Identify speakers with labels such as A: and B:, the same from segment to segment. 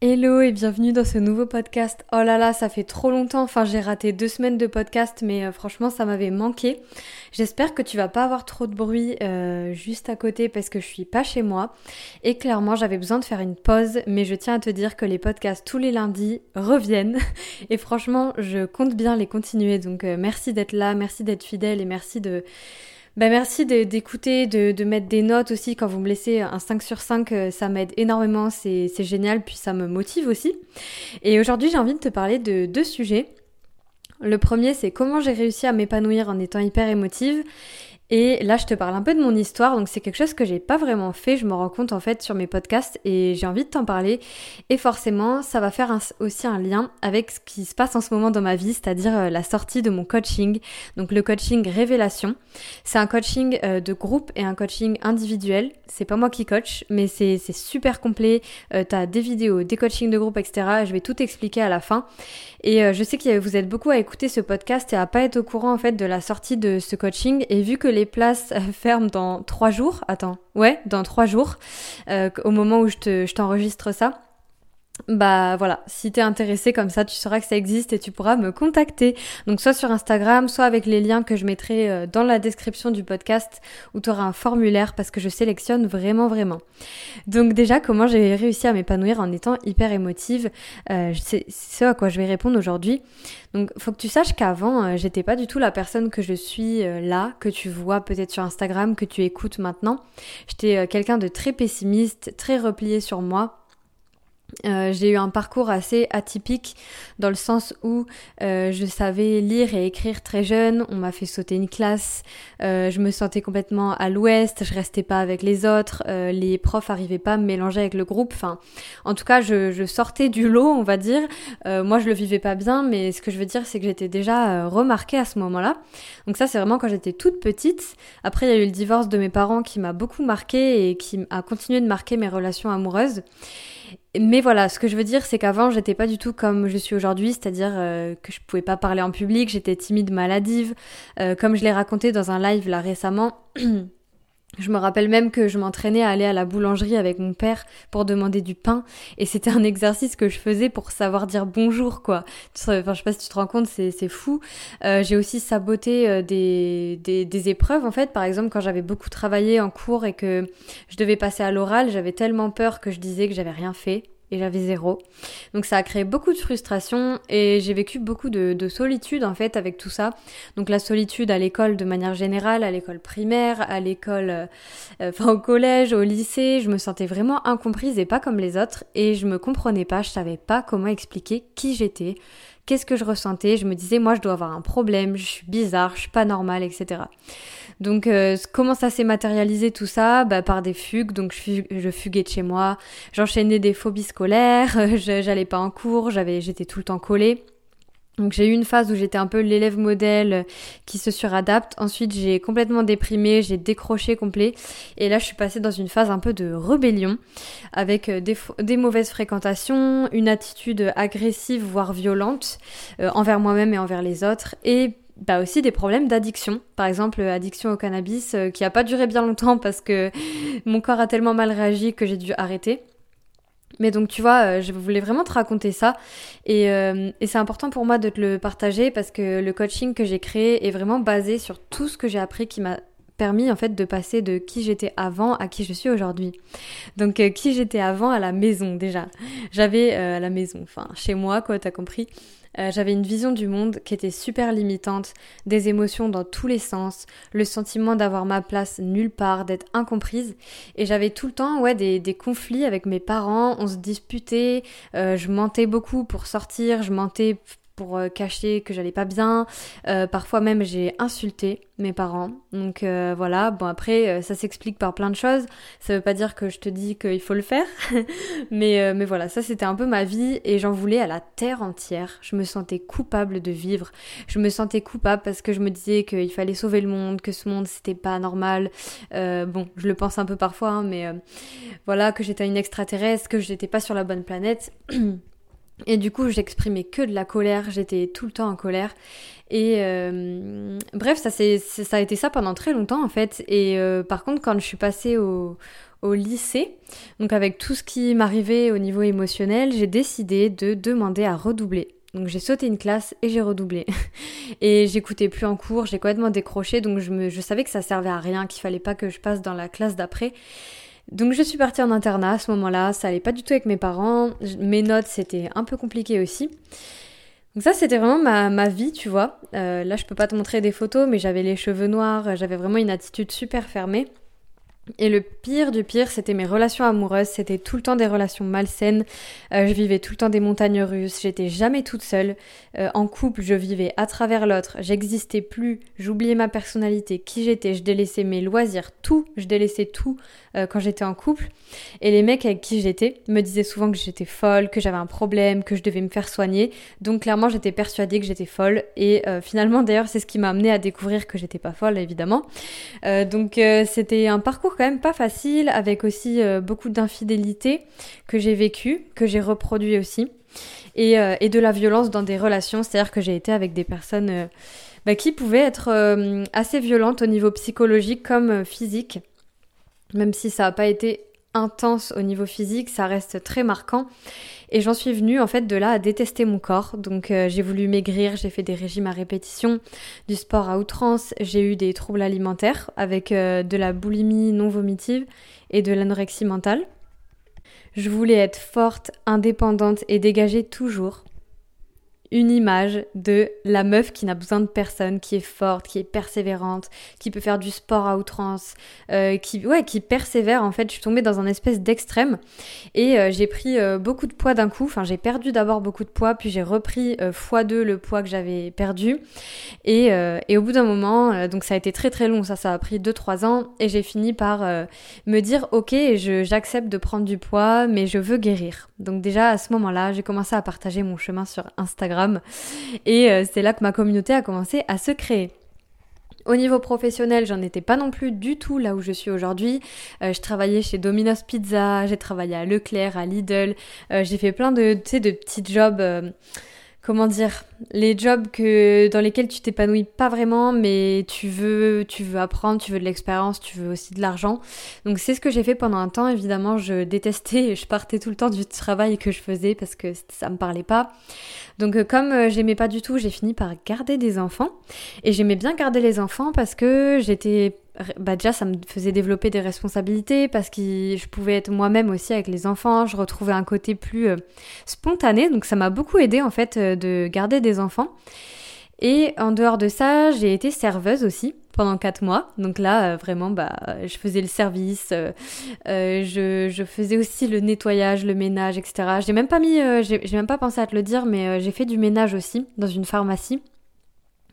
A: Hello et bienvenue dans ce nouveau podcast. Oh là là, ça fait trop longtemps. Enfin, j'ai raté deux semaines de podcast, mais euh, franchement, ça m'avait manqué. J'espère que tu vas pas avoir trop de bruit euh, juste à côté parce que je suis pas chez moi. Et clairement, j'avais besoin de faire une pause, mais je tiens à te dire que les podcasts tous les lundis reviennent. Et franchement, je compte bien les continuer. Donc, euh, merci d'être là, merci d'être fidèle et merci de bah merci d'écouter, de, de, mettre des notes aussi. Quand vous me laissez un 5 sur 5, euh, ça m'aide énormément, c'est génial, puis ça me motive aussi. Et aujourd'hui, j'ai envie de te parler de deux sujets. Le premier, c'est comment j'ai réussi à m'épanouir en étant hyper émotive. Et là, je te parle un peu de mon histoire, donc c'est quelque chose que j'ai pas vraiment fait, je me rends compte en fait sur mes podcasts et j'ai envie de t'en parler. Et forcément, ça va faire aussi un lien avec ce qui se passe en ce moment dans ma vie, c'est-à-dire euh, la sortie de mon coaching, donc le coaching révélation. C'est un coaching euh, de groupe et un coaching individuel. C'est pas moi qui coach, mais c'est super complet. Euh, T'as des vidéos, des coachings de groupe, etc. Je vais tout expliquer à la fin. Et je sais que vous êtes beaucoup à écouter ce podcast et à pas être au courant en fait de la sortie de ce coaching. Et vu que places ferment dans trois jours, attends, ouais, dans trois jours, euh, au moment où je t'enregistre ça, bah voilà, si t'es intéressé comme ça, tu sauras que ça existe et tu pourras me contacter. Donc soit sur Instagram, soit avec les liens que je mettrai euh, dans la description du podcast où tu auras un formulaire parce que je sélectionne vraiment vraiment. Donc déjà, comment j'ai réussi à m'épanouir en étant hyper émotive, euh, c'est ce à quoi je vais répondre aujourd'hui. Donc faut que tu saches qu'avant, euh, j'étais pas du tout la personne que je suis là, que tu vois peut-être sur Instagram, que tu écoutes maintenant. J'étais quelqu'un de très pessimiste, très replié sur moi euh, j'ai eu un parcours assez atypique dans le sens où euh, je savais lire et écrire très jeune, on m'a fait sauter une classe, euh, je me sentais complètement à l'ouest, je restais pas avec les autres, les profs arrivaient pas à me mélanger avec le groupe, enfin en tout cas je, je sortais du lot on va dire, moi je le vivais pas bien mais ce que je veux dire c'est que j'étais déjà remarquée à ce moment-là, donc ça c'est vraiment quand j'étais toute petite, après il y a eu le divorce de mes parents qui m'a beaucoup marqué et qui a continué de marquer mes relations amoureuses mais voilà, ce que je veux dire, c'est qu'avant, j'étais pas du tout comme je suis aujourd'hui, c'est-à-dire euh, que je pouvais pas parler en public, j'étais timide, maladive. Euh, comme je l'ai raconté dans un live là récemment, Je me rappelle même que je m'entraînais à aller à la boulangerie avec mon père pour demander du pain et c'était un exercice que je faisais pour savoir dire bonjour quoi. Enfin je sais pas si tu te rends compte c'est, c'est fou. Euh, j'ai aussi saboté euh, des, des, des, épreuves en fait. Par exemple quand j'avais beaucoup travaillé en cours et que je devais passer à l'oral j'avais tellement peur que je disais que j'avais rien fait et j'avais zéro. Donc ça a créé beaucoup de frustration et j'ai vécu beaucoup de, de, solitude en fait avec tout ça. Donc la solitude à l'école de manière générale, à l'école primaire, à l'école, euh, enfin au collège, au lycée, je me sentais vraiment incomprise et pas comme les autres et je me comprenais pas, je savais pas comment expliquer qui j'étais, qu'est-ce que je ressentais? Je me disais moi je dois avoir un problème, je suis bizarre, je suis pas normale, etc. Donc euh, comment ça s'est matérialisé tout ça? Bah, Par des fugues, donc je, je fuguais de chez moi, j'enchaînais des phobies scolaires, j'allais pas en cours, j'avais, j'étais tout le temps collée. Donc j'ai eu une phase où j'étais un peu l'élève modèle qui se suradapte. Ensuite j'ai complètement déprimé, j'ai décroché complet. Et là je suis passée dans une phase un peu de rébellion avec euh, des, mauvaises fréquentations, une attitude agressive voire violente euh, envers moi-même et envers les autres. Et bah aussi des problèmes d'addiction. Par exemple, addiction au cannabis euh, qui a pas duré bien longtemps parce que mon corps a tellement mal réagi que j'ai dû arrêter. Mais donc tu vois, euh, je voulais vraiment te raconter ça et, euh, et c'est important pour moi de te le partager parce que le coaching que j'ai créé est vraiment basé sur tout ce que j'ai appris qui m'a permis en fait de passer de qui j'étais avant à qui je suis aujourd'hui. Donc qui j'étais avant à la maison déjà. J'avais à la maison, enfin chez moi quoi, t'as compris. Euh, j'avais une vision du monde qui était super limitante, des émotions dans tous les sens, le sentiment d'avoir ma place nulle part, d'être incomprise. Et j'avais tout le temps ouais, des, des, conflits avec mes parents, on se disputait, euh, je mentais beaucoup pour sortir, je mentais pour euh, cacher que j'allais pas bien. Euh, parfois même j'ai insulté mes parents. Donc euh, voilà, bon après ça s'explique par plein de choses. Ça veut pas dire que je te dis qu'il faut le faire. mais, mais voilà, ça c'était un peu ma vie et j'en voulais à la terre entière. Je me sentais coupable de vivre. Je me sentais coupable parce que je me disais qu'il fallait sauver le monde, que ce monde c'était pas normal. bon, je le pense un peu parfois, hein, mais voilà, que j'étais une extraterrestre, que j'étais pas sur la bonne planète. Et du coup, j'exprimais que de la colère, j'étais tout le temps en colère. Et euh, bref, ça, ça a été ça pendant très longtemps en fait. Et euh, par contre, quand je suis passée au, au lycée, donc avec tout ce qui m'arrivait au niveau émotionnel, j'ai décidé de demander à redoubler. Donc j'ai sauté une classe et j'ai redoublé. et j'écoutais plus en cours, j'ai complètement décroché, donc je, me, je savais que ça servait à rien, qu'il fallait pas que je passe dans la classe d'après. Donc je suis partie en internat à ce moment-là, ça allait pas du tout avec mes parents, mes notes c'était un peu compliqué aussi. Donc ça c'était vraiment ma, ma, vie, tu vois. Euh, là je peux pas te montrer des photos, mais j'avais les cheveux noirs, j'avais vraiment une attitude super fermée. Et le pire du pire, c'était mes relations amoureuses. C'était tout le temps des relations malsaines. Euh, je vivais tout le temps des montagnes russes. J'étais jamais toute seule. Euh, en couple, je vivais à travers l'autre. J'existais plus. J'oubliais ma personnalité, qui j'étais. Je délaissais mes loisirs, tout. Je délaissais tout euh, quand j'étais en couple. Et les mecs avec qui j'étais me disaient souvent que j'étais folle, que j'avais un problème, que je devais me faire soigner. Donc clairement, j'étais persuadée que j'étais folle. Et finalement, d'ailleurs, c'est ce qui m'a amené à découvrir que j'étais pas folle, évidemment. donc c'était un parcours quand même pas facile, avec aussi euh, beaucoup d'infidélité que j'ai vécu, que j'ai reproduit aussi, et, euh, et, de la violence dans des relations, c'est-à-dire que j'ai été avec des personnes euh, bah, qui pouvaient être assez violentes au niveau psychologique comme physique, même si ça n'a pas été intense au niveau physique, ça reste très marquant. Et j'en suis venue en fait de là à détester mon corps. Donc euh, j'ai voulu maigrir, j'ai fait des régimes à répétition, du sport à outrance, j'ai eu des troubles alimentaires avec euh, de la boulimie non vomitive et de l'anorexie mentale. Je voulais être forte, indépendante et dégager toujours une image de la meuf qui n'a besoin de personne, qui est forte, qui est persévérante, qui peut faire du sport à outrance, euh, qui ouais, qui persévère en fait. Je suis tombée dans un espèce d'extrême et euh, j'ai pris euh, beaucoup de poids d'un coup. Enfin, j'ai perdu d'abord beaucoup de poids, puis j'ai repris x2 le poids que j'avais perdu. Et, au bout d'un moment, donc ça a été très très long, ça, ça a pris 2-3 ans et j'ai fini par me dire ok, j'accepte de prendre du poids, mais je veux guérir. Donc déjà à ce moment-là, j'ai commencé à partager mon chemin sur Instagram et euh, c'est là que ma communauté a commencé à se créer. Au niveau professionnel, j'en étais pas non plus du tout là où je suis aujourd'hui. Euh, je travaillais chez Domino's Pizza, j'ai travaillé à Leclerc, à Lidl, euh, j'ai fait plein de, de petits jobs comment dire, les jobs que dans lesquels tu t'épanouis pas vraiment, mais tu veux, tu veux apprendre, tu veux de l'expérience, tu veux aussi de l'argent. Donc c'est ce que j'ai fait pendant un temps. Évidemment, je détestais, je partais tout le temps du travail que je faisais parce que ça me parlait pas. Donc euh, comme euh, j'aimais pas du tout, j'ai fini par garder des enfants et j'aimais bien garder les enfants parce que j'étais bah déjà ça me faisait développer des responsabilités parce que je pouvais être moi-même aussi avec les enfants, je retrouvais un côté plus euh, spontané, donc ça m'a beaucoup aidé en fait euh, de garder des enfants. Et en dehors de ça, j'ai été serveuse aussi pendant quatre mois. Donc là, euh, vraiment, bah, je faisais le service, je, je, faisais aussi le nettoyage, le ménage, etc. J'ai même pas mis, j'ai même pas pensé à te le dire, mais j'ai fait du ménage aussi dans une pharmacie.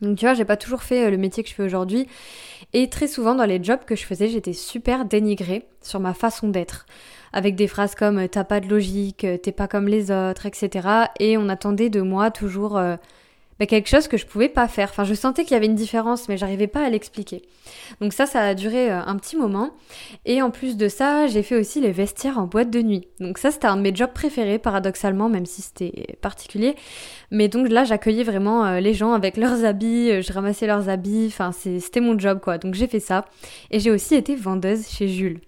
A: Donc tu vois, j'ai pas toujours fait le métier que je fais aujourd'hui. Et très souvent dans les jobs que je faisais, j'étais super dénigrée sur ma façon d'être. Avec des phrases comme t'as pas de logique, t'es pas comme les autres, etc. Et on attendait de moi toujours euh, bah, quelque chose que je pouvais pas faire. Enfin, je sentais qu'il y avait une différence, mais j'arrivais pas à l'expliquer. Donc ça, ça a duré euh, un petit moment. Et en plus de ça, j'ai fait aussi les vestiaires en boîte de nuit. Donc ça, c'était un de mes jobs préférés, paradoxalement, même si c'était particulier. Mais donc là, j'accueillais vraiment euh, les gens avec leurs habits, euh, je ramassais leurs habits. Enfin, c'était mon job, quoi. Donc j'ai fait ça. Et j'ai aussi été vendeuse chez Jules.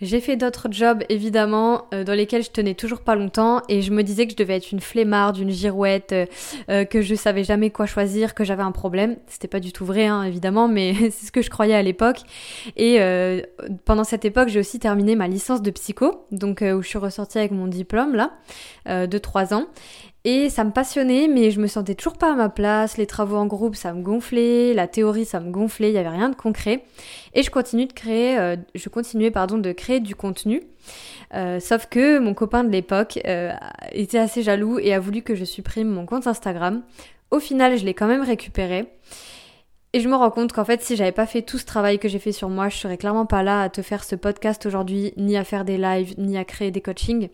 A: J'ai fait d'autres jobs évidemment euh, dans lesquels je tenais toujours pas longtemps et je me disais que je devais être une flemmarde, une girouette, euh, euh, que je savais jamais quoi choisir, que j'avais un problème. C'était pas du tout vrai hein, évidemment, mais c'est ce que je croyais à l'époque. Et pendant cette époque, j'ai aussi terminé ma licence de psycho, donc où je suis ressortie avec mon diplôme là de 3 ans. Et ça me passionnait, mais je me sentais toujours pas à ma place. Les travaux en groupe, ça me gonflait. La théorie, ça me gonflait. Il y avait rien de concret. Et je continue de créer, euh, je continuais pardon de créer du contenu. Euh, sauf que mon copain de l'époque euh, était assez jaloux et a voulu que je supprime mon compte Instagram. Au final, je l'ai quand même récupéré. Et je me rends compte qu'en fait, si j'avais pas fait tout ce travail que j'ai fait sur moi, je serais clairement pas là à te faire ce podcast aujourd'hui, ni à faire des lives, ni à créer des coachings.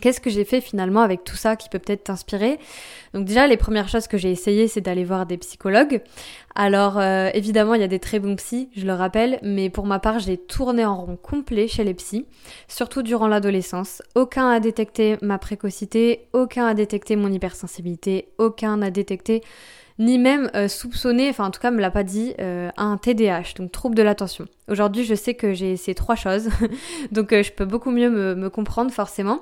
A: Qu'est-ce que j'ai fait finalement avec tout ça qui peut peut-être t'inspirer? Donc déjà les premières choses que j'ai essayé c'est d'aller voir des psychologues. Alors euh, évidemment, il y a des très bons psys, je le rappelle, mais pour ma part, j'ai tourné en rond complet chez les psys, surtout durant l'adolescence. Aucun a détecté ma précocité, aucun a détecté mon hypersensibilité, aucun n'a détecté ni même euh, soupçonné, enfin en tout cas me l'a pas dit, euh, un TDAH, donc trouble de l'attention. Aujourd'hui je sais que j'ai ces trois choses, donc je peux beaucoup mieux me, comprendre forcément.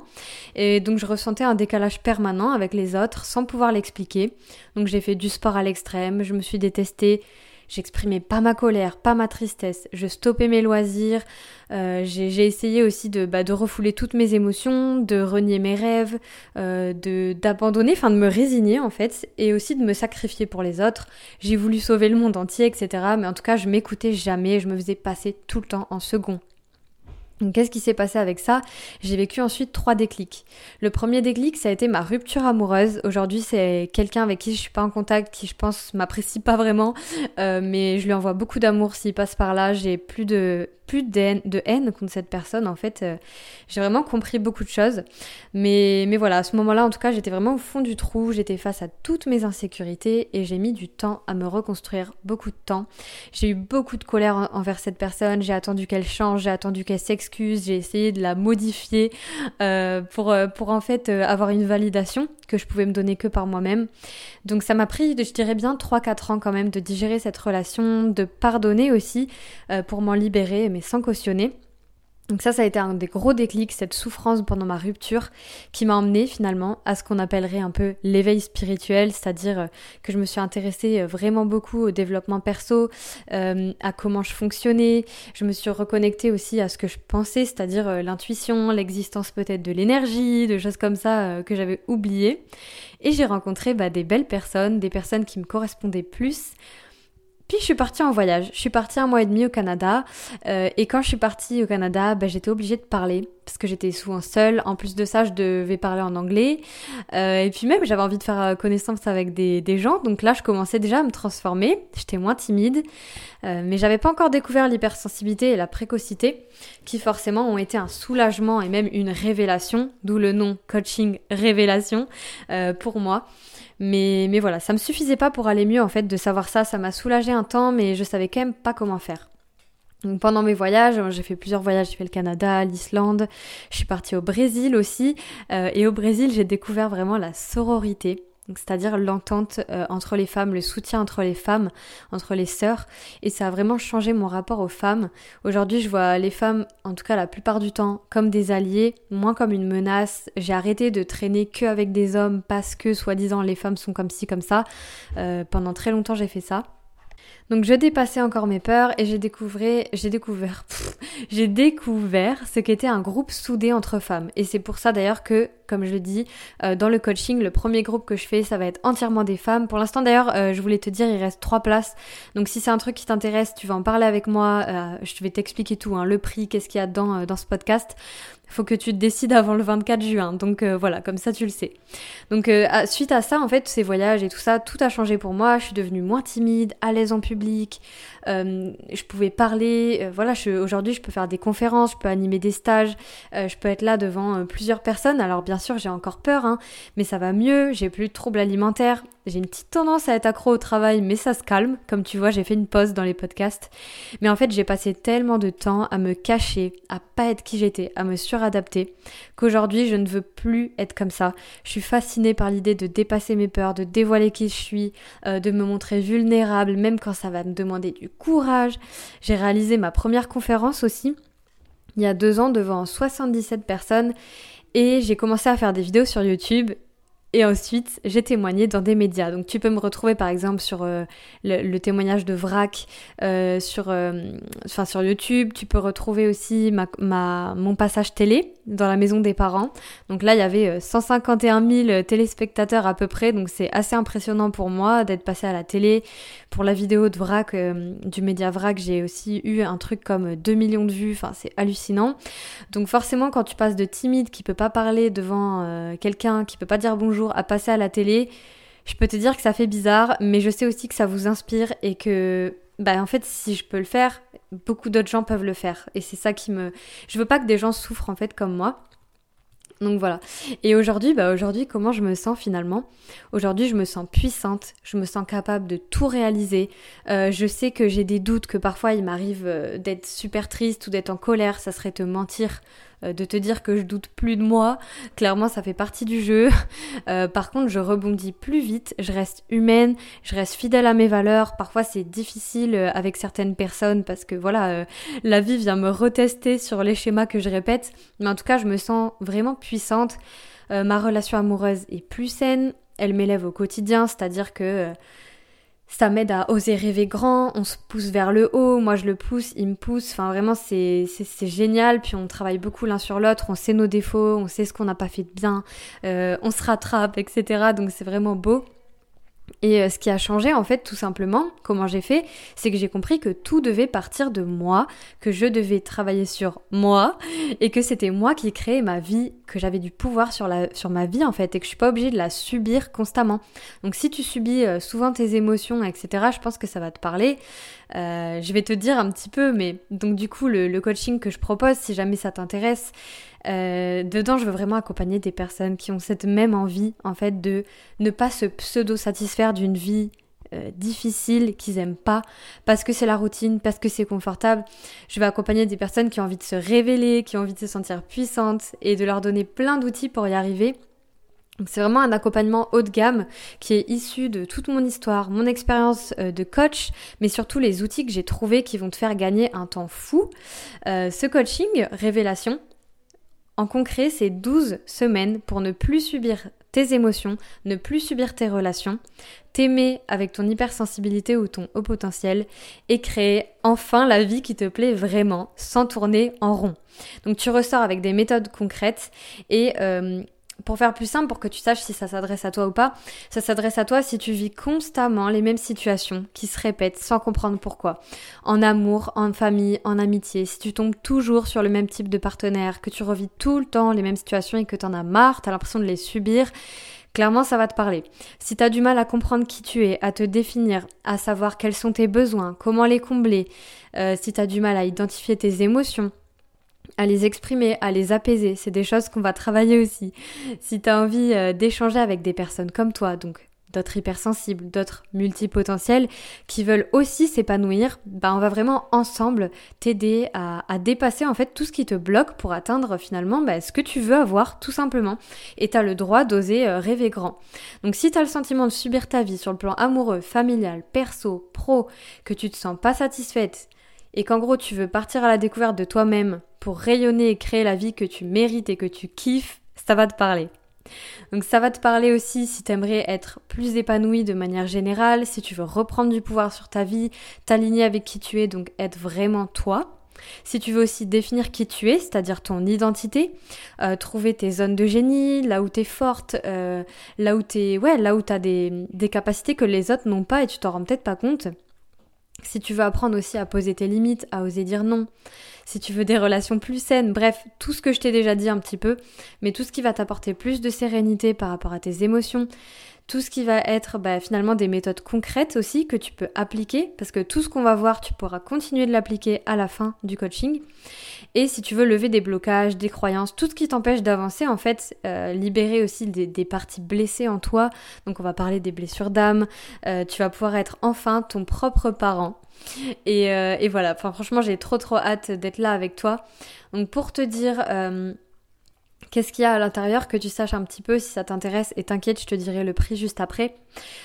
A: Et donc je ressentais un décalage permanent avec les autres sans pouvoir l'expliquer. Donc j'ai fait du sport à l'extrême, je me suis détestée, J'exprimais pas ma colère, pas ma tristesse. Je stoppais mes loisirs. Euh, j'ai essayé aussi de, bah, de refouler toutes mes émotions, de renier mes rêves, euh, d'abandonner, enfin de me résigner en fait, et aussi de me sacrifier pour les autres. J'ai voulu sauver le monde entier, etc. Mais en tout cas, je m'écoutais jamais. Je me faisais passer tout le temps en second. Qu'est-ce qui s'est passé avec ça? J'ai vécu ensuite trois déclics. Le premier déclic, ça a été ma rupture amoureuse. Aujourd'hui, c'est quelqu'un avec qui je suis pas en contact, qui je pense m'apprécie pas vraiment, euh, mais je lui envoie beaucoup d'amour s'il passe par là. J'ai plus de plus de haine, contre cette personne. En fait, euh, j'ai vraiment compris beaucoup de choses. Mais, mais voilà, à ce moment-là, en tout cas, j'étais vraiment au fond du trou. J'étais face à toutes mes insécurités et j'ai mis du temps à me reconstruire, beaucoup de temps. J'ai eu beaucoup de colère envers cette personne. J'ai attendu qu'elle change, j'ai attendu qu'elle s'excuse, j'ai essayé de la modifier euh, pour, euh, pour en fait avoir une validation que je pouvais me donner que par moi-même. Donc ça m'a pris, je dirais bien, 3-4 ans quand même de digérer cette relation, de pardonner aussi pour m'en libérer mais sans cautionner. Donc ça, ça a été un des gros déclics, cette souffrance pendant ma rupture, qui m'a emmené finalement à ce qu'on appellerait un peu l'éveil spirituel, c'est-à-dire euh, que je me suis intéressée euh, vraiment beaucoup au développement perso, euh, à comment je fonctionnais, je me suis reconnectée aussi à ce que je pensais, c'est-à-dire l'intuition, l'existence peut-être de l'énergie, de choses comme ça que j'avais oubliées. Et j'ai rencontré bah, des belles personnes, des personnes qui me correspondaient plus, puis je suis partie en voyage. Je suis partie un mois et demi au Canada. Euh, et quand je suis partie au Canada, bah, j'étais obligée de parler parce que j'étais souvent seule. En plus de ça, je devais parler en anglais. Euh, et puis même, j'avais envie de faire euh, connaissance avec des, gens. Donc là, je commençais déjà à me transformer. J'étais moins timide. Mais j'avais pas encore découvert l'hypersensibilité et la précocité, qui forcément ont été un soulagement et même une révélation, d'où le nom coaching révélation pour moi. Mais, mais voilà, ça me suffisait pas pour aller mieux en fait de savoir ça. Ça m'a soulagé un temps, mais je savais quand même pas comment faire. Donc pendant mes voyages, j'ai fait plusieurs voyages, j'ai fait le Canada, l'Islande, je suis partie au Brésil aussi, euh, et au Brésil j'ai découvert vraiment la sororité c'est-à-dire l'entente euh, entre les femmes, le soutien entre les femmes, entre les sœurs, et ça a vraiment changé mon rapport aux femmes. Aujourd'hui, je vois les femmes, en tout cas la plupart du temps, comme des alliés, moins comme une menace. J'ai arrêté de traîner que avec des hommes parce que, soi-disant, les femmes sont comme ci, comme ça. Euh, pendant très longtemps, j'ai fait ça. Donc je dépassais encore mes peurs et j'ai découvert, j'ai découvert, j'ai découvert ce qu'était un groupe soudé entre femmes. Et c'est pour ça d'ailleurs que, comme je le dis, euh, dans le coaching, le premier groupe que je fais, ça va être entièrement des femmes. Pour l'instant d'ailleurs, euh, je voulais te dire, il reste trois places. Donc si c'est un truc qui t'intéresse, tu vas en parler avec moi. Euh, je vais t'expliquer tout, hein, le prix, qu'est-ce qu'il y a dedans dans ce podcast faut que tu te décides avant le 24 juin. Donc euh, voilà, comme ça tu le sais. Donc euh, suite à ça, en fait, ces voyages et tout ça, tout a changé pour moi. Je suis devenue moins timide, à l'aise en public. Euh, je pouvais parler. voilà, aujourd'hui, je peux faire des conférences, je peux animer des stages, je peux être là devant plusieurs personnes. Alors bien sûr, j'ai encore peur, hein, mais ça va mieux. J'ai plus de troubles alimentaires. J'ai une petite tendance à être accro au travail, mais ça se calme. Comme tu vois, j'ai fait une pause dans les podcasts. Mais en fait, j'ai passé tellement de temps à me cacher, à pas être qui j'étais, à me suradapter, qu'aujourd'hui, je ne veux plus être comme ça. Je suis fascinée par l'idée de dépasser mes peurs, de dévoiler qui je suis, euh, de me montrer vulnérable, même quand ça va me demander du courage. J'ai réalisé ma première conférence aussi, il y a deux ans, devant 77 personnes. Et j'ai commencé à faire des vidéos sur YouTube et ensuite, j'ai témoigné dans des médias. Donc tu peux me retrouver par exemple sur euh, le, témoignage de Vrac euh, sur, euh, enfin, sur YouTube. Tu peux retrouver aussi ma, ma, mon passage télé dans la maison des parents. Donc là, il y avait 151 000 téléspectateurs à peu près. Donc c'est assez impressionnant pour moi d'être passé à la télé. Pour la vidéo de Vrac, du média Vrac, j'ai aussi eu un truc comme 2 millions de vues. Enfin, c'est hallucinant. Donc forcément, quand tu passes de timide qui peut pas parler devant quelqu'un, qui peut pas dire bonjour, à passer à la télé, je peux te dire que ça fait bizarre, mais je sais aussi que ça vous inspire et que, bah en fait, si je peux le faire, beaucoup d'autres gens peuvent le faire. Et c'est ça qui me... Je veux pas que des gens souffrent en fait comme moi. Donc voilà. Et aujourd'hui, bah aujourd'hui, comment je me sens finalement? Aujourd'hui, je me sens puissante, je me sens capable de tout réaliser. Euh, je sais que j'ai des doutes, que parfois il m'arrive euh, d'être super triste ou d'être en colère. Ça serait te mentir de te dire que je doute plus de moi. Clairement, ça fait partie du jeu. par contre, je rebondis plus vite, je reste humaine, je reste fidèle à mes valeurs. Parfois, c'est difficile avec certaines personnes parce que voilà, la vie vient me retester sur les schémas que je répète. Mais en tout cas, je me sens vraiment puissante. ma relation amoureuse est plus saine, elle m'élève au quotidien, c'est-à-dire que euh, ça m'aide à oser rêver grand, on se pousse vers le haut, moi je le pousse, il me pousse, enfin vraiment c'est, génial, puis on travaille beaucoup l'un sur l'autre, on sait nos défauts, on sait ce qu'on n'a pas fait de bien, euh, on se rattrape, etc. Donc c'est vraiment beau. Et euh, ce qui a changé, en fait, tout simplement, comment j'ai fait, c'est que j'ai compris que tout devait partir de moi, que je devais travailler sur moi, et que c'était moi qui créais ma vie, que j'avais du pouvoir sur, ma vie, en fait, et que je suis pas obligée de la subir constamment. Donc si tu subis euh, souvent tes émotions, etc., je pense que ça va te parler. Euh, je vais te dire un petit peu, mais donc du coup, le, coaching que je propose, si jamais ça t'intéresse, euh, dedans, je veux vraiment accompagner des personnes qui ont cette même envie, en fait, de ne pas se pseudo-satisfaire d'une vie euh, difficile qu'ils aiment pas parce que c'est la routine, parce que c'est confortable. Je vais accompagner des personnes qui ont envie de se révéler, qui ont envie de se sentir puissantes et de leur donner plein d'outils pour y arriver c'est vraiment un accompagnement haut de gamme qui est issu de toute mon histoire, mon expérience euh, de coach, mais surtout les outils que j'ai trouvés qui vont te faire gagner un temps fou. Euh, ce coaching, révélation, en concret, c'est 12 semaines pour ne plus subir tes émotions, ne plus subir tes relations, t'aimer avec ton hypersensibilité ou ton haut potentiel et créer enfin la vie qui te plaît vraiment sans tourner en rond. Donc tu ressors avec des méthodes concrètes et euh, pour faire plus simple, pour que tu saches si ça s'adresse à toi ou pas, ça s'adresse à toi si tu vis constamment les mêmes situations qui se répètent sans comprendre pourquoi. En amour, en famille, en amitié, si tu tombes toujours sur le même type de partenaire, que tu revis tout le temps les mêmes situations et que t'en as marre, t'as l'impression de les subir, clairement ça va te parler. Si t'as du mal à comprendre qui tu es, à te définir, à savoir quels sont tes besoins, comment les combler, euh, si t'as du mal à identifier tes émotions, à les exprimer, à les apaiser. C'est des choses qu'on va travailler aussi. Si tu as envie euh, d'échanger avec des personnes comme toi, donc d'autres hypersensibles, d'autres multipotentiels qui veulent aussi s'épanouir, bah on va vraiment ensemble t'aider à, dépasser en fait tout ce qui te bloque pour atteindre finalement bah, ce que tu veux avoir tout simplement. Et tu as le droit d'oser euh, rêver grand. Donc si tu as le sentiment de subir ta vie sur le plan amoureux, familial, perso, pro, que tu te sens pas satisfaite et qu'en gros tu veux partir à la découverte de toi-même pour rayonner et créer la vie que tu mérites et que tu kiffes, ça va te parler. Donc ça va te parler aussi si tu aimerais être plus épanoui de manière générale, si tu veux reprendre du pouvoir sur ta vie, t'aligner avec qui tu es, donc être vraiment toi. Si tu veux aussi définir qui tu es, c'est-à-dire ton identité, euh, trouver tes zones de génie, là où tu es forte, euh, là où tu ouais, là où t'as des, des capacités que les autres n'ont pas et tu t'en rends peut-être pas compte. Si tu veux apprendre aussi à poser tes limites, à oser dire non, si tu veux des relations plus saines, bref, tout ce que je t'ai déjà dit un petit peu, mais tout ce qui va t'apporter plus de sérénité par rapport à tes émotions, tout ce qui va être bah, finalement des méthodes concrètes aussi que tu peux appliquer, parce que tout ce qu'on va voir, tu pourras continuer de l'appliquer à la fin du coaching. Et si tu veux lever des blocages, des croyances, tout ce qui t'empêche d'avancer, en fait, euh, libérer aussi des, parties blessées en toi. Donc on va parler des blessures d'âme. Euh, tu vas pouvoir être enfin ton propre parent. Et, euh, voilà, franchement j'ai trop trop hâte d'être là avec toi. Donc pour te dire qu'est-ce qu'il y a à l'intérieur, que tu saches un petit peu si ça t'intéresse et t'inquiète, je te dirai le prix juste après.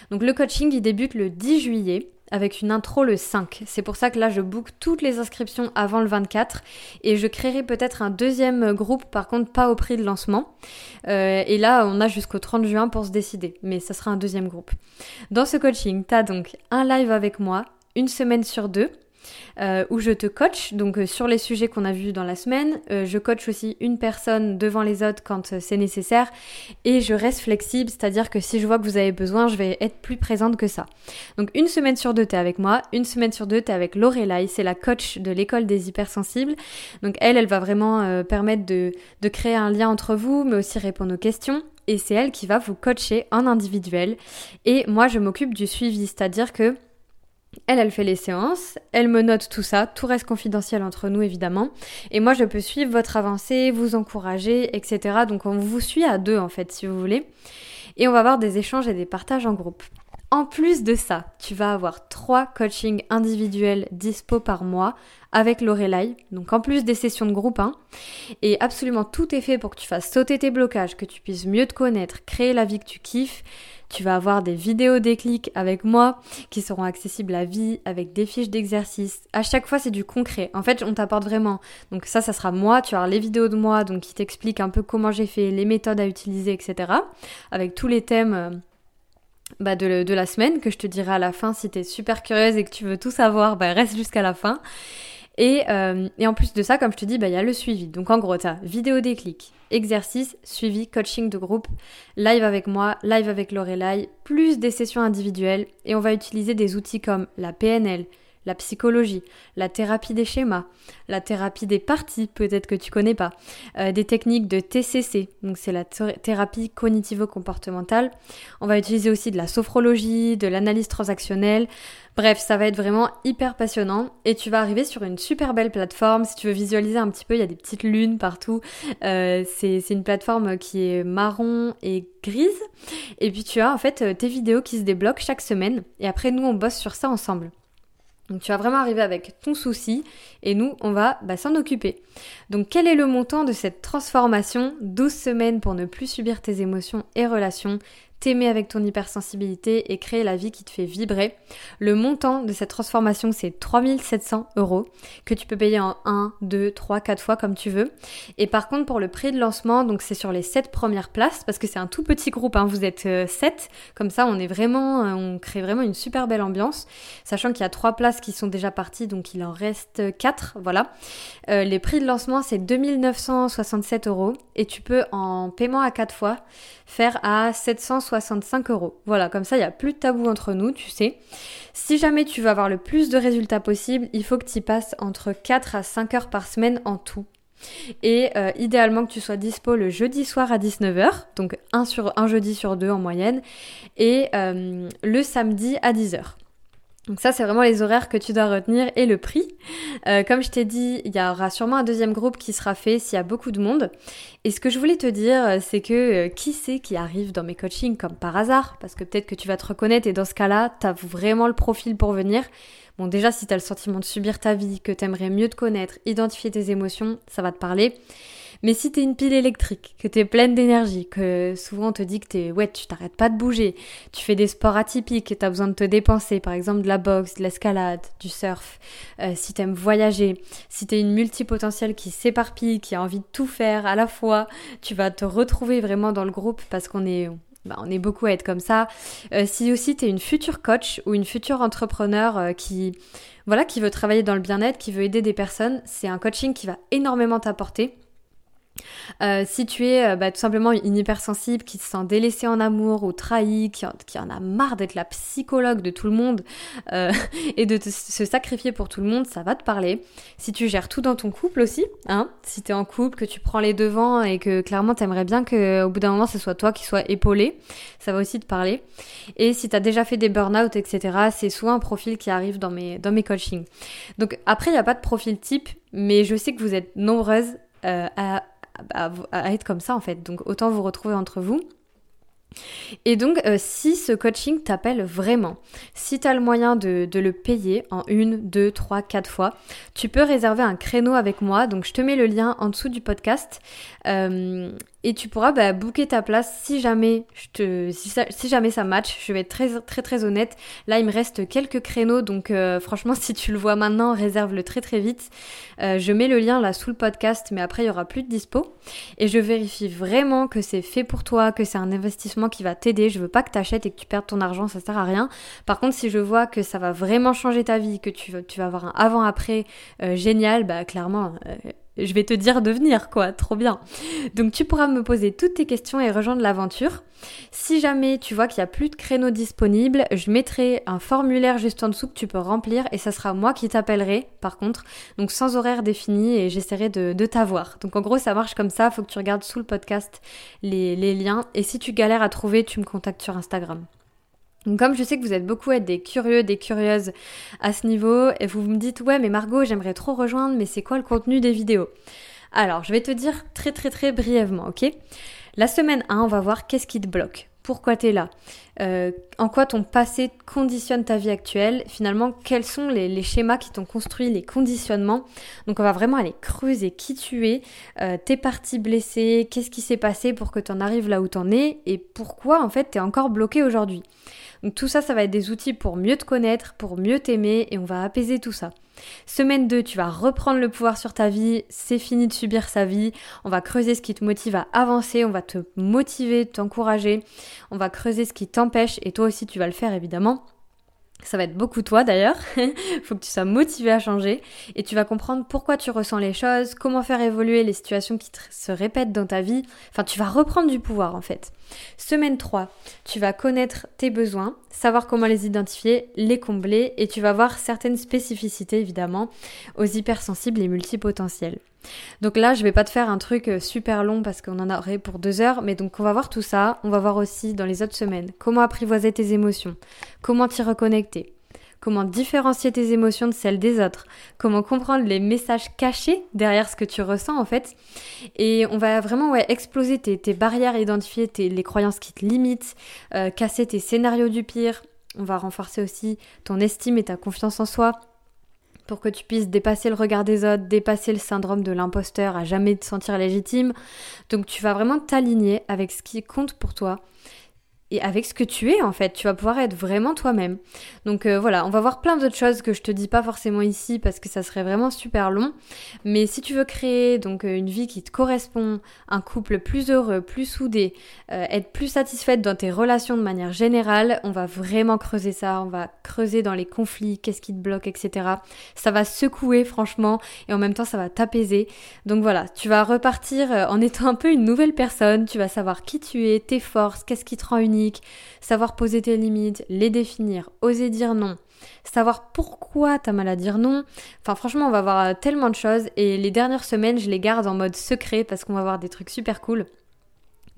A: Donc le coaching il débute le 10 juillet avec une intro le 5. C'est pour ça que là je book toutes les inscriptions avant le 24 et je créerai peut-être un deuxième groupe par contre pas au prix de lancement. Euh, et là on a jusqu'au 30 juin pour se décider mais ça sera un deuxième groupe. Dans ce coaching, tu as donc un live avec moi une semaine sur deux euh, où je te coach, donc euh, sur les sujets qu'on a vus dans la semaine. Euh, je coach aussi une personne devant les autres quand c'est nécessaire et je reste flexible, c'est-à-dire que si je vois que vous avez besoin, je vais être plus présente que ça. Donc une semaine sur deux, t'es avec moi, une semaine sur deux, t'es avec Lorelai, c'est la coach de l'école des hypersensibles. Donc elle, elle va vraiment permettre de, de créer un lien entre vous, mais aussi répondre aux questions et c'est elle qui va vous coacher en individuel. Et moi, je m'occupe du suivi, c'est-à-dire que Elle, elle fait les séances, elle me note tout ça, tout reste confidentiel entre nous évidemment, et moi je peux suivre votre avancée, vous encourager, etc. Donc on vous suit à deux en fait si vous voulez, et on va avoir des échanges et des partages en groupe. En plus de ça, tu vas avoir trois coachings individuels dispo par mois avec Lorelai, donc en plus des sessions de groupe 1. Et absolument tout est fait pour que tu fasses sauter tes blocages, que tu puisses mieux te connaître, créer la vie que tu kiffes. Tu vas avoir des vidéos déclics avec moi qui seront accessibles à vie avec des fiches d'exercice. À chaque fois, c'est du concret. En fait, on t'apporte vraiment. Donc ça, ça sera moi. Tu avoir les vidéos de moi, donc qui t'expliquent un peu comment j'ai fait, les méthodes à utiliser, etc. Avec tous les thèmes euh, bah, de, la semaine que je te dirai à la fin si tu es super curieuse et que tu veux tout savoir, bah, reste jusqu'à la fin. Et, euh, et, en plus de ça, comme je te dis, bah, il y a le suivi. Donc en gros, tu as vidéo déclic, exercice, suivi, coaching de groupe, live avec moi, live avec Lorelai, plus des sessions individuelles. Et on va utiliser des outils comme la PNL, la psychologie, la thérapie des schémas, la thérapie des parties, peut-être que tu connais pas, euh, des techniques de TCC, donc c'est la thérapie cognitivo-comportementale. On va utiliser aussi de la sophrologie, de l'analyse transactionnelle. Bref, ça va être vraiment hyper passionnant et tu vas arriver sur une super belle plateforme. Si tu veux visualiser un petit peu, il y a des petites lunes partout. Euh, c'est une plateforme qui est marron et grise. Et puis tu as en fait tes vidéos qui se débloquent chaque semaine. Et après, nous, on bosse sur ça ensemble. Donc tu vas vraiment arriver avec ton souci et nous, on va bah, s'en occuper. Donc quel est le montant de cette transformation? 12 semaines pour ne plus subir tes émotions et relations t'aimer avec ton hypersensibilité et créer la vie qui te fait vibrer. Le montant de cette transformation, c'est 3700 euros que tu peux payer en 1, 2, 3, 4 fois comme tu veux. Et par contre, pour le prix de lancement, donc c'est sur les 7 premières places parce que c'est un tout petit groupe, hein, vous êtes 7. Euh, comme ça, on est vraiment, euh, on crée vraiment une super belle ambiance. Sachant qu'il y a 3 places qui sont déjà parties, donc il en reste 4. Voilà. Euh, les prix de lancement, c'est 2967 euros et tu peux en paiement à 4 fois faire à 765 euros. Voilà, comme ça, il n'y a plus de tabou entre nous, tu sais. Si jamais tu veux avoir le plus de résultats possible, il faut que tu y passes entre 4 à 5 heures par semaine en tout. Et euh, idéalement que tu sois dispo le jeudi soir à 19h, donc un jeudi sur deux en moyenne, et euh, le samedi à 10h. Donc ça, c'est vraiment les horaires que tu dois retenir et le prix. Euh, comme je t'ai dit, il y aura sûrement un deuxième groupe qui sera fait s'il y a beaucoup de monde. Et ce que je voulais te dire, c'est que euh, qui c'est qui arrive dans mes coachings comme par hasard? Parce que peut-être que tu vas te reconnaître et dans ce cas-là, tu as vraiment le profil pour venir. Bon, déjà, si tu as le sentiment de subir ta vie, que tu aimerais mieux te connaître, identifier tes émotions, ça va te parler. Mais si t'es une pile électrique, que t'es pleine d'énergie, que souvent on te dit que t'es, ouais, tu t'arrêtes pas de bouger, tu fais des sports atypiques et t'as besoin de te dépenser, par exemple de la boxe, de l'escalade, du surf, euh, si t'aimes voyager, si t'es une multipotentielle qui s'éparpille, qui a envie de tout faire à la fois, tu vas te retrouver vraiment dans le groupe parce qu'on est, bah, on est beaucoup à être comme ça. Euh, si aussi tu es une future coach ou une future entrepreneur euh, qui voilà qui veut travailler dans le bien-être, qui veut aider des personnes, c'est un coaching qui va énormément t'apporter. Euh, si tu es euh, bah, tout simplement une hypersensible qui se sent délaissée en amour ou trahie, qui en, a marre d'être la psychologue de tout le monde euh, et de se sacrifier pour tout le monde, ça va te parler. Si tu gères tout dans ton couple aussi, hein, si tu es en couple, que tu prends les devants et que clairement tu aimerais bien qu'au bout d'un moment ce soit toi qui sois épaulé, ça va aussi te parler. Et si tu as déjà fait des burn-out, etc., c'est souvent un profil qui arrive dans mes, dans mes coachings. Donc après, il n'y a pas de profil type, mais je sais que vous êtes nombreuses à à, être comme ça en fait. Donc autant vous retrouver entre vous. Et donc, euh, si ce coaching t'appelle vraiment, si tu as le moyen de, le payer en une, deux, trois, quatre fois, tu peux réserver un créneau avec moi. Donc, je te mets le lien en dessous du podcast. Euh, et tu pourras bah, booker ta place si jamais je te si, si, jamais ça match. Je vais être très très très honnête. Là il me reste quelques créneaux. Donc euh, franchement si tu le vois maintenant réserve-le très très vite. Euh, je mets le lien là sous le podcast mais après il y aura plus de dispo. Et je vérifie vraiment que c'est fait pour toi que c'est un investissement qui va t'aider. Je veux pas que tu achètes et que tu perdes ton argent. Ça sert à rien. Par contre si je vois que ça va vraiment changer ta vie que tu, tu vas avoir un avant après euh, génial bah clairement je vais te dire de venir, quoi, trop bien. Donc tu pourras me poser toutes tes questions et rejoindre l'aventure. Si jamais tu vois qu'il n'y a plus de créneaux disponibles, je mettrai un formulaire juste en dessous que tu peux remplir et ça sera moi qui t'appellerai par contre, donc sans horaire défini et j'essaierai de, t'avoir. Donc en gros ça marche comme ça, faut que tu regardes sous le podcast les, les liens et si tu galères à trouver, tu me contactes sur Instagram. Donc comme je sais que vous êtes beaucoup être des curieux, des curieuses à ce niveau, et vous me dites ouais mais Margot j'aimerais trop rejoindre, mais c'est quoi le contenu des vidéos? Alors je vais te dire très très très brièvement, ok? La semaine 1 on va voir qu'est-ce qui te bloque. Pourquoi tu es là, euh, en quoi ton passé conditionne ta vie actuelle, finalement quels sont les, schémas qui t'ont construit, les conditionnements? Donc on va vraiment aller creuser qui tu es, euh, tes parties blessées, qu'est-ce qui s'est passé pour que tu en arrives là où tu en es et pourquoi en fait tu es encore bloqué aujourd'hui. Donc tout ça, ça va être des outils pour mieux te connaître, pour mieux t'aimer et on va apaiser tout ça. Semaine 2, tu vas reprendre le pouvoir sur ta vie, c'est fini de subir sa vie, on va creuser ce qui te motive à avancer, on va te motiver, t'encourager, on va creuser ce qui t'empêche et toi aussi tu vas le faire évidemment. Ça va être beaucoup toi d'ailleurs. Faut que tu sois motivé à changer et tu vas comprendre pourquoi tu ressens les choses, comment faire évoluer les situations qui se répètent dans ta vie. Enfin, tu vas reprendre du pouvoir en fait. Semaine 3, tu vas connaître tes besoins, savoir comment les identifier, les combler et tu vas voir certaines spécificités évidemment aux hypersensibles et multipotentiels. Donc là, je vais pas te faire un truc euh, super long parce qu'on en aurait pour deux heures, mais donc on va voir tout ça. On va voir aussi dans les autres semaines comment apprivoiser tes émotions, comment t'y reconnecter, comment différencier tes émotions de celles des autres, comment comprendre les messages cachés derrière ce que tu ressens en fait? Et on va vraiment ouais, exploser tes, barrières, identifier tes, les croyances qui te limitent, euh, casser tes scénarios du pire. On va renforcer aussi ton estime et ta confiance en soi pour que tu puisses dépasser le regard des autres, dépasser le syndrome de l'imposteur, à jamais te sentir légitime. Donc tu vas vraiment t'aligner avec ce qui compte pour toi et avec ce que tu es en fait, tu vas pouvoir être vraiment toi-même. Donc euh, voilà, on va voir plein d'autres choses que je te dis pas forcément ici parce que ça serait vraiment super long. Mais si tu veux créer donc euh, une vie qui te correspond, un couple plus heureux, plus soudé, euh, être plus satisfaite dans tes relations de manière générale, on va vraiment creuser ça, on va creuser dans les conflits, qu'est-ce qui te bloque, etc. Ça va secouer franchement et en même temps ça va t'apaiser. Donc voilà, tu vas repartir en étant un peu une nouvelle personne, tu vas savoir qui tu es, tes forces, qu'est-ce qui te rend unique savoir poser tes limites, les définir, oser dire non, savoir pourquoi t'as mal à dire non. Enfin franchement on va voir tellement de choses et les dernières semaines je les garde en mode secret parce qu'on va voir des trucs super cool.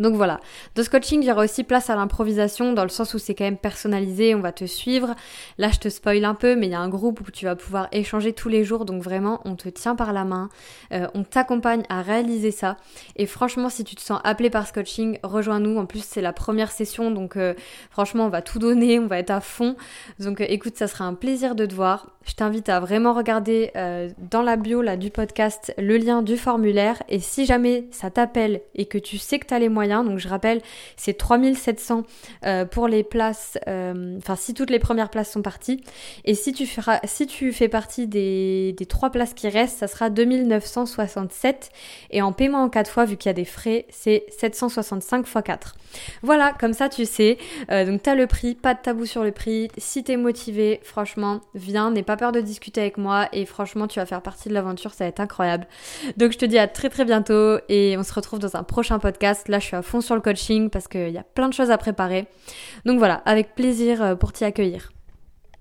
A: Donc voilà, dans ce coaching, il y aura aussi place à l'improvisation dans le sens où c'est quand même personnalisé, on va te suivre. Là, je te spoil un peu, mais il y a un groupe où tu vas pouvoir échanger tous les jours, donc vraiment, on te tient par la main, euh, on t'accompagne à réaliser ça. Et franchement, si tu te sens appelé par ce coaching, rejoins-nous. En plus, c'est la première session, donc euh, franchement, on va tout donner, on va être à fond. Donc euh, écoute, ça sera un plaisir de te voir. Je t'invite à vraiment regarder dans la bio là, du podcast le lien du formulaire. Et si jamais ça t'appelle et que tu sais que tu as les moyens, donc je rappelle, c'est 3700 euh, pour les places, euh, enfin si toutes les premières places sont parties. Et si tu, feras, si tu fais partie des, des trois places qui restent, ça sera 2967. Et en paiement en 4 fois, vu qu'il y a des frais, c'est 765 x 4. Voilà, comme ça tu sais. Euh, donc t'as le prix, pas de tabou sur le prix. Si t'es motivé, franchement, viens, n'aie pas peur de discuter avec moi. Et franchement, tu vas faire partie de l'aventure, ça va être incroyable. Donc je te dis à très très bientôt et on se retrouve dans un prochain podcast. Là, je suis à fond sur le coaching parce qu'il y a plein de choses à préparer. Donc voilà, avec plaisir euh, pour t'y accueillir.